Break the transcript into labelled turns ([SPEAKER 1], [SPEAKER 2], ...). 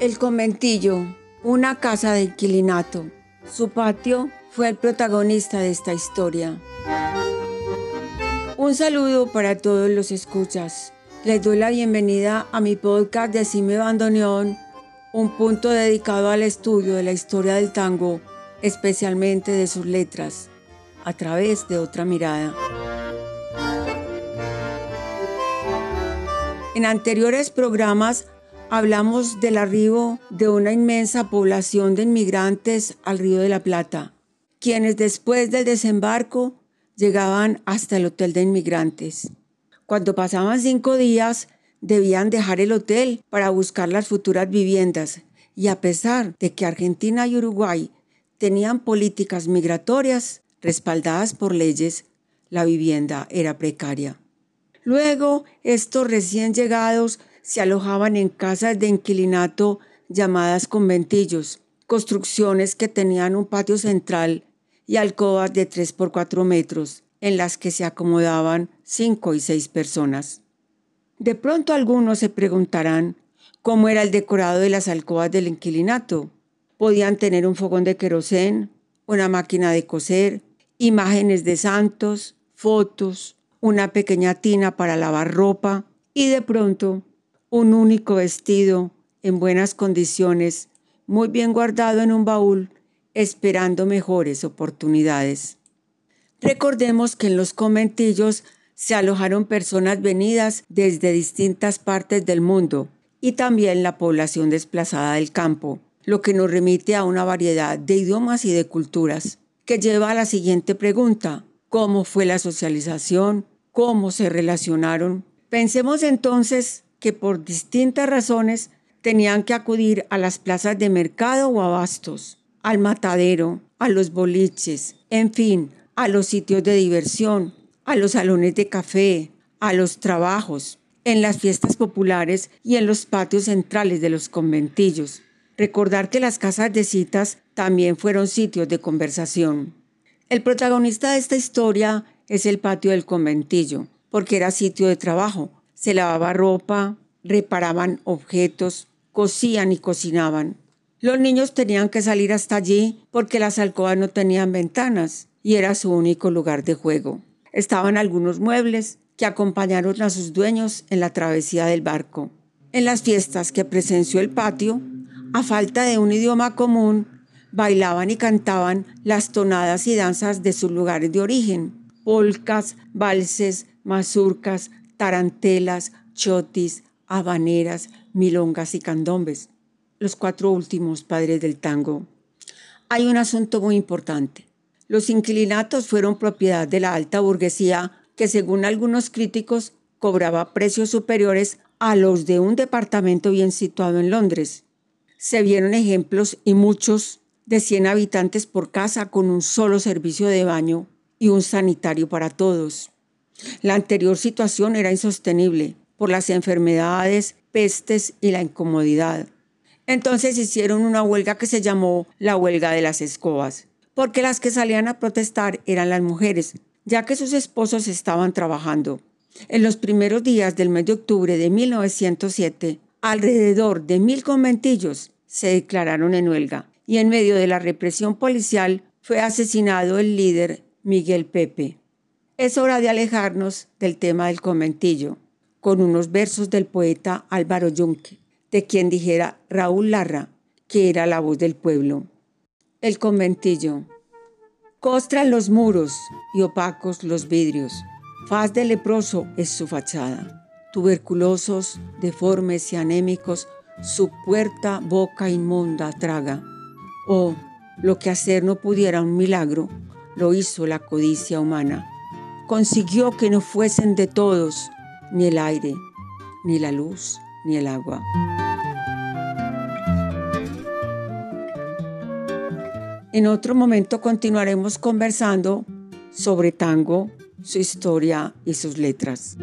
[SPEAKER 1] El conventillo, una casa de inquilinato. Su patio fue el protagonista de esta historia. Un saludo para todos los escuchas. Les doy la bienvenida a mi podcast de Cime Bandoneón, un punto dedicado al estudio de la historia del tango, especialmente de sus letras, a través de otra mirada. En anteriores programas hablamos del arribo de una inmensa población de inmigrantes al Río de la Plata, quienes después del desembarco llegaban hasta el hotel de inmigrantes. Cuando pasaban cinco días, debían dejar el hotel para buscar las futuras viviendas, y a pesar de que Argentina y Uruguay tenían políticas migratorias respaldadas por leyes, la vivienda era precaria. Luego, estos recién llegados se alojaban en casas de inquilinato llamadas conventillos, construcciones que tenían un patio central y alcobas de 3 por 4 metros, en las que se acomodaban 5 y 6 personas. De pronto algunos se preguntarán cómo era el decorado de las alcobas del inquilinato. Podían tener un fogón de querosén, una máquina de coser, imágenes de santos, fotos, una pequeña tina para lavar ropa y de pronto un único vestido en buenas condiciones, muy bien guardado en un baúl, esperando mejores oportunidades. Recordemos que en los conventillos se alojaron personas venidas desde distintas partes del mundo y también la población desplazada del campo, lo que nos remite a una variedad de idiomas y de culturas, que lleva a la siguiente pregunta, ¿cómo fue la socialización? ¿Cómo se relacionaron? Pensemos entonces que por distintas razones tenían que acudir a las plazas de mercado o abastos, al matadero, a los boliches, en fin, a los sitios de diversión, a los salones de café, a los trabajos, en las fiestas populares y en los patios centrales de los conventillos. Recordar que las casas de citas también fueron sitios de conversación. El protagonista de esta historia es el patio del conventillo, porque era sitio de trabajo, se lavaba ropa, reparaban objetos, cosían y cocinaban. Los niños tenían que salir hasta allí porque las alcobas no tenían ventanas y era su único lugar de juego. Estaban algunos muebles que acompañaron a sus dueños en la travesía del barco. En las fiestas que presenció el patio, a falta de un idioma común, bailaban y cantaban las tonadas y danzas de sus lugares de origen, polcas, valses, mazurcas, tarantelas, chotis, habaneras, milongas y candombes, los cuatro últimos padres del tango. Hay un asunto muy importante. Los inquilinatos fueron propiedad de la alta burguesía que según algunos críticos cobraba precios superiores a los de un departamento bien situado en Londres. Se vieron ejemplos y muchos de 100 habitantes por casa con un solo servicio de baño y un sanitario para todos. La anterior situación era insostenible por las enfermedades, pestes y la incomodidad. Entonces hicieron una huelga que se llamó la huelga de las escobas, porque las que salían a protestar eran las mujeres, ya que sus esposos estaban trabajando. En los primeros días del mes de octubre de 1907, alrededor de mil conventillos se declararon en huelga y en medio de la represión policial fue asesinado el líder Miguel Pepe es hora de alejarnos del tema del conventillo con unos versos del poeta Álvaro Yunque, de quien dijera Raúl Larra, que era la voz del pueblo. El conventillo. Costran los muros y opacos los vidrios. Faz de leproso es su fachada. Tuberculosos, deformes y anémicos, su puerta boca inmunda traga. Oh, lo que hacer no pudiera un milagro, lo hizo la codicia humana consiguió que no fuesen de todos ni el aire, ni la luz, ni el agua. En otro momento continuaremos conversando sobre tango, su historia y sus letras.